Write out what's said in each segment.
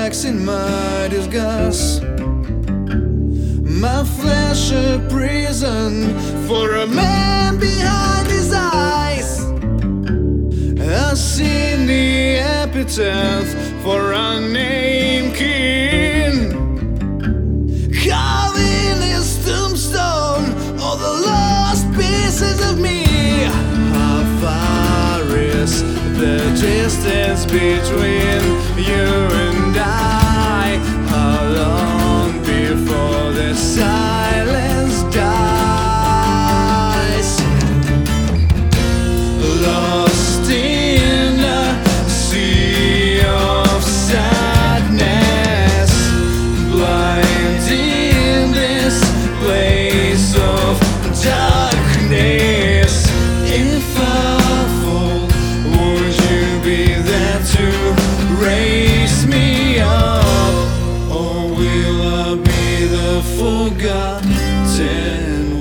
cracks in my disguise. My flesh a prison for a man behind his eyes. I seen the epitaph for a name king. Carving his tombstone all the lost pieces of me. How far is the distance between you forgotten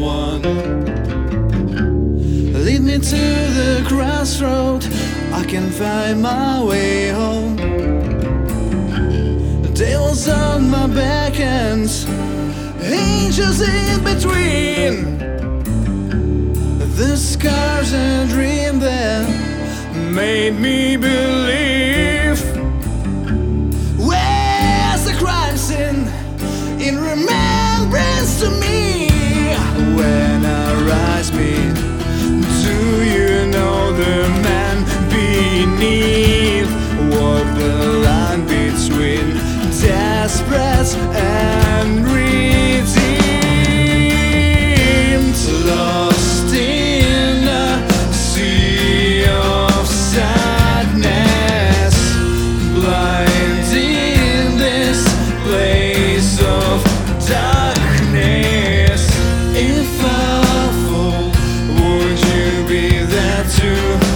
one? Lead me to the crossroad, I can find my way home. Devil's on my back and angels in between. The scars and dream that made me believe. to me when I rise me, Do you know the man beneath? Walk the line between desperate and real. to